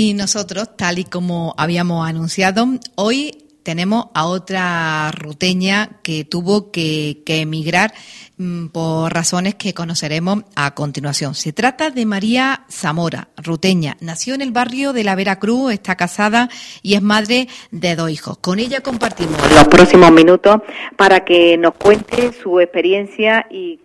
Y nosotros, tal y como habíamos anunciado, hoy tenemos a otra ruteña que tuvo que, emigrar mm, por razones que conoceremos a continuación. Se trata de María Zamora, ruteña. Nació en el barrio de la Veracruz, está casada y es madre de dos hijos. Con ella compartimos los próximos minutos para que nos cuente su experiencia y,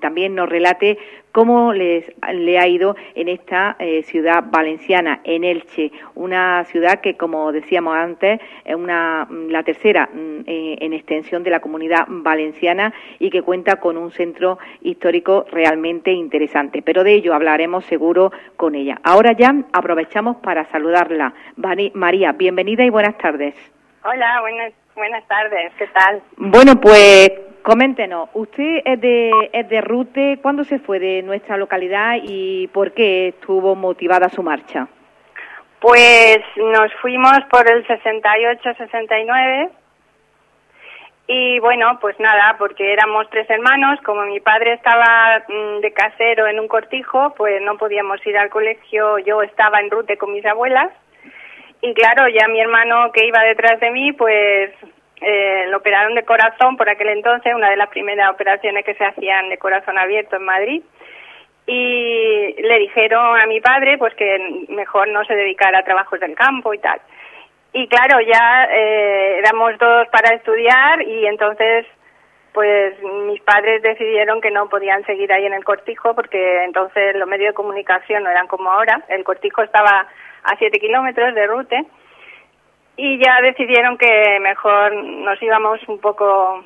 también nos relate cómo les, le ha ido en esta eh, ciudad valenciana, en Elche, una ciudad que, como decíamos antes, es una, la tercera mm, eh, en extensión de la comunidad valenciana y que cuenta con un centro histórico realmente interesante. Pero de ello hablaremos seguro con ella. Ahora ya aprovechamos para saludarla. María, bienvenida y buenas tardes. Hola, buenas, buenas tardes. ¿Qué tal? Bueno, pues Coméntenos, usted es de, es de Rute, ¿cuándo se fue de nuestra localidad y por qué estuvo motivada su marcha? Pues nos fuimos por el 68-69 y bueno, pues nada, porque éramos tres hermanos, como mi padre estaba mm, de casero en un cortijo, pues no podíamos ir al colegio, yo estaba en Rute con mis abuelas. Y claro, ya mi hermano que iba detrás de mí, pues eh, lo operaron de corazón por aquel entonces, una de las primeras operaciones que se hacían de corazón abierto en Madrid. Y le dijeron a mi padre pues que mejor no se dedicara a trabajos del campo y tal. Y claro, ya eh, éramos dos para estudiar y entonces pues mis padres decidieron que no podían seguir ahí en el cortijo porque entonces los medios de comunicación no eran como ahora. El cortijo estaba a siete kilómetros de rute y ya decidieron que mejor nos íbamos un poco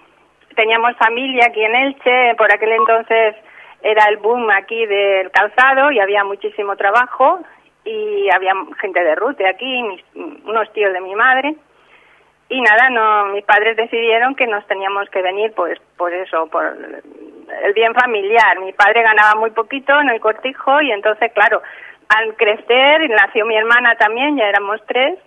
teníamos familia aquí en Elche por aquel entonces era el boom aquí del calzado y había muchísimo trabajo y había gente de rute aquí unos tíos de mi madre. Y nada no mis padres decidieron que nos teníamos que venir pues por eso por el bien familiar. Mi padre ganaba muy poquito en el cortijo y entonces claro al crecer nació mi hermana también ya éramos tres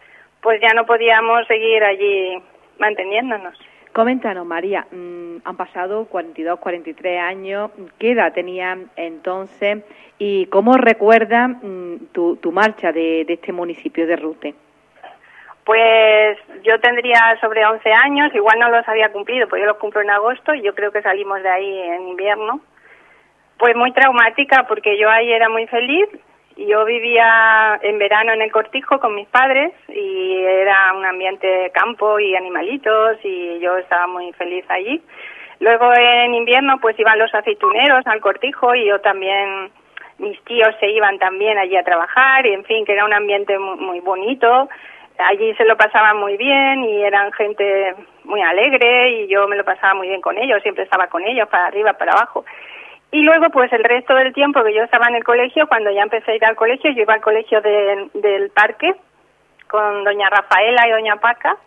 pues ya no podíamos seguir allí manteniéndonos. Coméntanos, María, mm, han pasado 42, 43 años, ¿qué edad tenía entonces y cómo recuerda mm, tu, tu marcha de, de este municipio de Rute? Pues yo tendría sobre 11 años, igual no los había cumplido, pues yo los cumplo en agosto y yo creo que salimos de ahí en invierno. Pues muy traumática porque yo ahí era muy feliz, yo vivía en verano en el cortijo con mis padres y era un ambiente campo y animalitos y yo estaba muy feliz allí. Luego en invierno pues iban los aceituneros al cortijo y yo también, mis tíos se iban también allí a trabajar y en fin, que era un ambiente muy, muy bonito. Allí se lo pasaba muy bien y eran gente muy alegre y yo me lo pasaba muy bien con ellos, siempre estaba con ellos para arriba, para abajo. Y luego, pues el resto del tiempo que yo estaba en el colegio, cuando ya empecé a ir al colegio, yo iba al colegio del parque con doña Rafaela y doña Paca.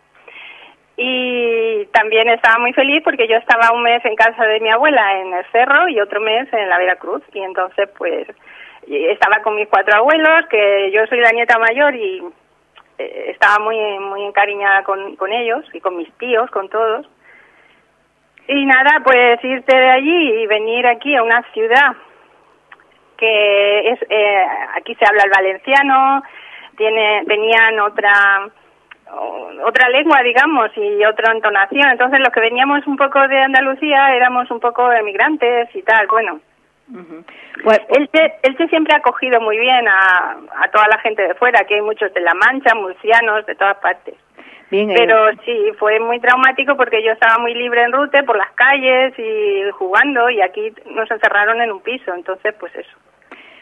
Y también estaba muy feliz porque yo estaba un mes en casa de mi abuela en el cerro y otro mes en la Veracruz. Y entonces, pues, estaba con mis cuatro abuelos, que yo soy la nieta mayor y eh, estaba muy, muy encariñada con, con ellos y con mis tíos, con todos. Y nada, pues irte de allí y venir aquí a una ciudad que es eh, aquí se habla el valenciano, tiene venían otra otra lengua, digamos, y otra entonación. Entonces, los que veníamos un poco de Andalucía éramos un poco emigrantes y tal. Bueno, pues, Elche, siempre ha acogido muy bien a, a toda la gente de fuera, que hay muchos de La Mancha, murcianos, de todas partes. Pero sí, fue muy traumático porque yo estaba muy libre en Rute por las calles y jugando y aquí nos encerraron en un piso, entonces pues eso.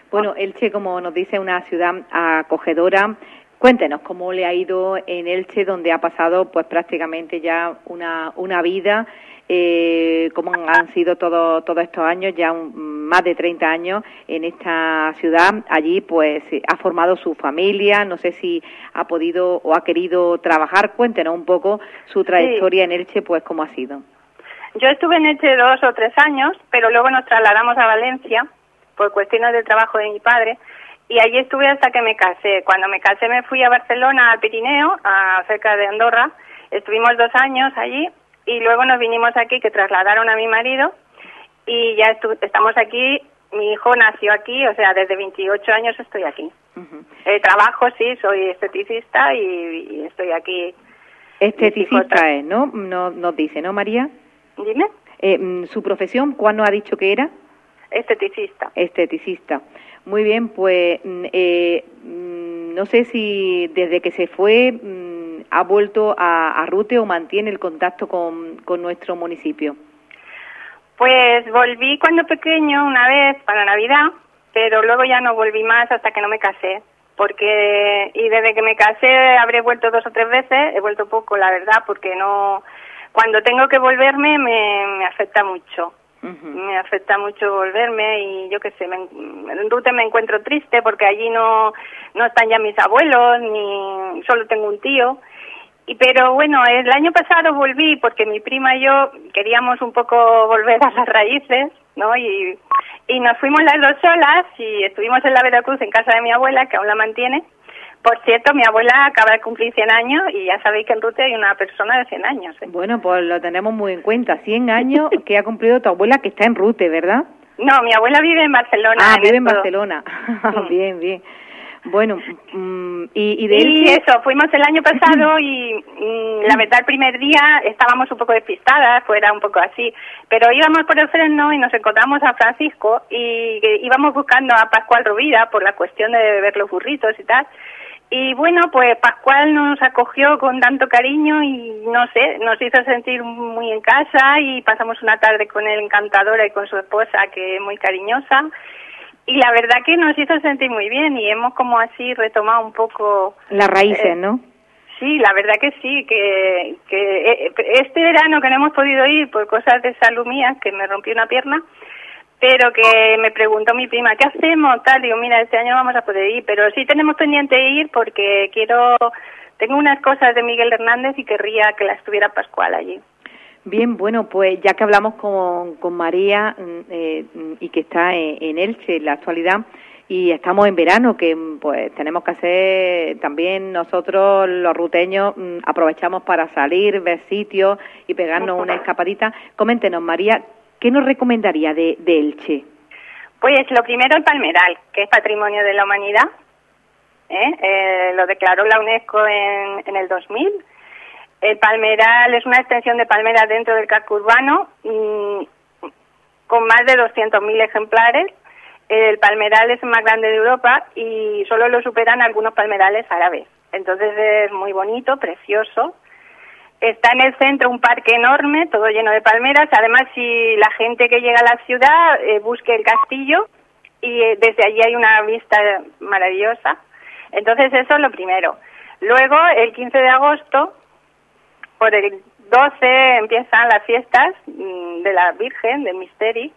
Bueno, Elche, como nos dice, una ciudad acogedora. Cuéntenos cómo le ha ido en Elche, donde ha pasado pues prácticamente ya una, una vida eh, cómo han sido todos todos estos años, ya más de 30 años en esta ciudad. Allí, pues, ha formado su familia. No sé si ha podido o ha querido trabajar. Cuéntenos un poco su trayectoria en Elche, pues, cómo ha sido. Yo estuve en Elche dos o tres años, pero luego nos trasladamos a Valencia por cuestiones de trabajo de mi padre y allí estuve hasta que me casé. Cuando me casé me fui a Barcelona, al Pirineo, a, cerca de Andorra. Estuvimos dos años allí y luego nos vinimos aquí que trasladaron a mi marido y ya estamos aquí mi hijo nació aquí, o sea, desde 28 años estoy aquí. Eh, trabajo, sí, soy esteticista y, estoy aquí. Esteticista es, ¿no? ¿no? Nos dice, ¿no, María? Dime. Eh, mm, ¿Su profesión cuándo ha dicho que era? Esteticista. Esteticista. Muy bien, pues mm, eh, mm, no sé si desde que se fue ha vuelto a, a, Rute o mantiene el contacto con, con nuestro municipio. Pues volví cuando pequeño una vez para Navidad, pero luego ya no volví más hasta que no me casé. Porque, y desde que me casé habré vuelto dos o tres veces, he vuelto poco, la verdad, porque no, cuando tengo que volverme me, me afecta mucho. Me afecta mucho volverme y yo qué sé, en Rute me encuentro triste porque allí no, no están ya mis abuelos, ni solo tengo un tío y pero bueno, el año pasado volví porque mi prima y yo queríamos un poco volver a las raíces, ¿no? Y, y nos fuimos las dos solas y estuvimos en la Veracruz en casa de mi abuela, que aún la mantiene. Por cierto, mi abuela acaba de cumplir 100 años y ya sabéis que en Rute hay una persona de 100 años. ¿eh? Bueno, pues lo tenemos muy en cuenta. 100 años que ha cumplido tu abuela que está en Rute, ¿verdad? No, mi abuela vive en Barcelona. Ah, vive en Barcelona. bien, bien. Bueno, mm, y, de y eso, fuimos el año pasado y mm, la verdad el primer día estábamos un poco despistadas, fuera un poco así, pero íbamos por el freno y nos encontramos a Francisco y íbamos buscando a Pascual Rovira por la cuestión de ver los burritos y tal. Y bueno, pues Pascual nos acogió con tanto cariño y no sé, nos hizo sentir muy en casa y pasamos una tarde con él encantadora y con su esposa que es muy cariñosa y la verdad que nos hizo sentir muy bien y hemos como así retomado un poco las raíces, eh, ¿no? Sí, la verdad que sí, que, que eh, este verano que no hemos podido ir por cosas de salud mía, que me rompí una pierna, pero que me preguntó mi prima, ¿qué hacemos? Tal, digo, mira, este año vamos a poder ir, pero sí tenemos pendiente ir porque quiero, tengo unas cosas de Miguel Hernández y querría que las tuviera Pascual allí. Bien, bueno, pues ya que hablamos con, con María mm, eh, y que está en, Elche en la actualidad y estamos en verano, que mm, pues tenemos que hacer también nosotros los ruteños mm, aprovechamos para salir, ver sitios y pegarnos una escapadita. Coméntenos, María, ¿qué nos recomendaría de, de Elche? Pues lo primero el palmeral, que es patrimonio de la humanidad. ¿eh? Eh, lo declaró la UNESCO en, en el 2000 el palmeral es una extensión de palmeras dentro del casco urbano con más de 200.000 ejemplares. El palmeral es el más grande de Europa y solo lo superan algunos palmerales árabes. Entonces es muy bonito, precioso. Está en el centro un parque enorme, todo lleno de palmeras. Además, si la gente que llega a la ciudad eh, busque el castillo y eh, desde allí hay una vista maravillosa. Entonces eso es lo primero. Luego, el 15 de agosto, por el 12 empiezan las fiestas mm, de la Virgen, del Misteri.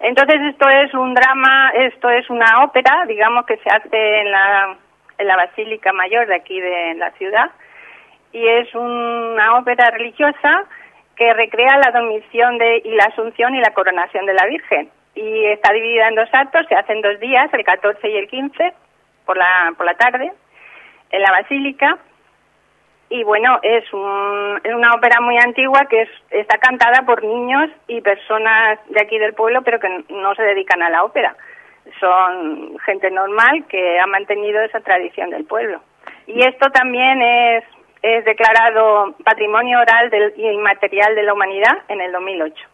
Entonces esto es un drama, esto es una ópera, digamos que se hace en la, en la Basílica Mayor de aquí de la ciudad y es una ópera religiosa que recrea la dormición de, y la asunción y la coronación de la Virgen. Y está dividida en dos actos, se hacen dos días, el 14 y el 15, por la, por la tarde, en la Basílica y bueno, es, un, es una ópera muy antigua que es, está cantada por niños y personas de aquí del pueblo, pero que no se dedican a la ópera. Son gente normal que ha mantenido esa tradición del pueblo. Y esto también es, es declarado Patrimonio Oral del, y Inmaterial de la Humanidad en el 2008.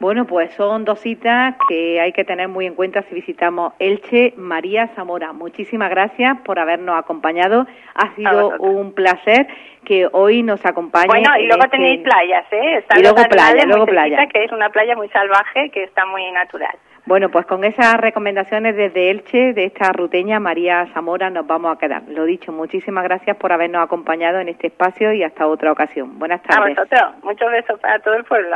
Bueno, pues son dos citas que hay que tener muy en cuenta si visitamos Elche. María Zamora, muchísimas gracias por habernos acompañado. Ha sido un placer que hoy nos acompañe. Bueno, y luego este tenéis playas, ¿eh? y luego playa, luego playa. Que es una playa muy salvaje, que está muy natural. Bueno, pues con esas recomendaciones desde Elche, de esta ruteña María Zamora, nos vamos a quedar. Lo dicho, muchísimas gracias por habernos acompañado en este espacio y hasta otra ocasión. Buenas tardes. A vosotros. Muchos besos para todo el pueblo.